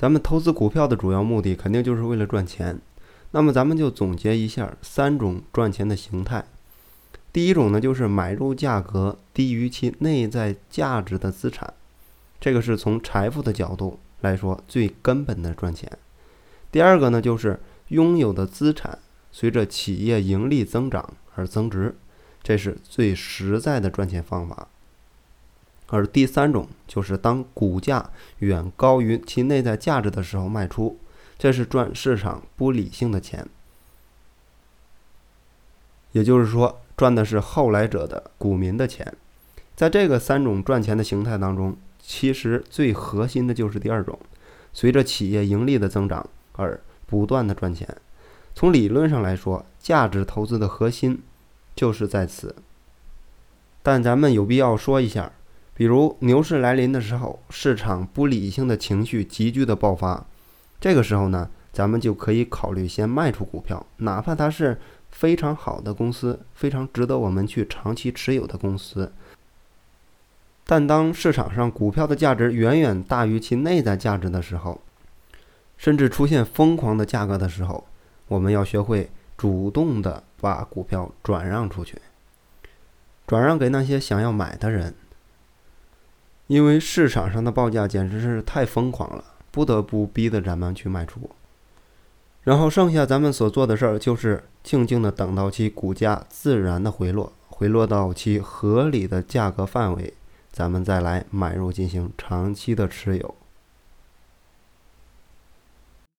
咱们投资股票的主要目的肯定就是为了赚钱。那么咱们就总结一下三种赚钱的形态。第一种呢，就是买入价格低于其内在价值的资产，这个是从财富的角度来说最根本的赚钱。第二个呢，就是拥有的资产随着企业盈利增长而增值，这是最实在的赚钱方法。而第三种就是当股价远高于其内在价值的时候卖出，这是赚市场不理性的钱。也就是说，赚的是后来者的股民的钱。在这个三种赚钱的形态当中，其实最核心的就是第二种，随着企业盈利的增长而不断的赚钱。从理论上来说，价值投资的核心就是在此。但咱们有必要说一下。比如牛市来临的时候，市场不理性的情绪急剧的爆发，这个时候呢，咱们就可以考虑先卖出股票，哪怕它是非常好的公司，非常值得我们去长期持有的公司。但当市场上股票的价值远远大于其内在价值的时候，甚至出现疯狂的价格的时候，我们要学会主动的把股票转让出去，转让给那些想要买的人。因为市场上的报价简直是太疯狂了，不得不逼得咱们去卖出。然后剩下咱们所做的事儿就是静静的等到其股价自然的回落，回落到其合理的价格范围，咱们再来买入进行长期的持有。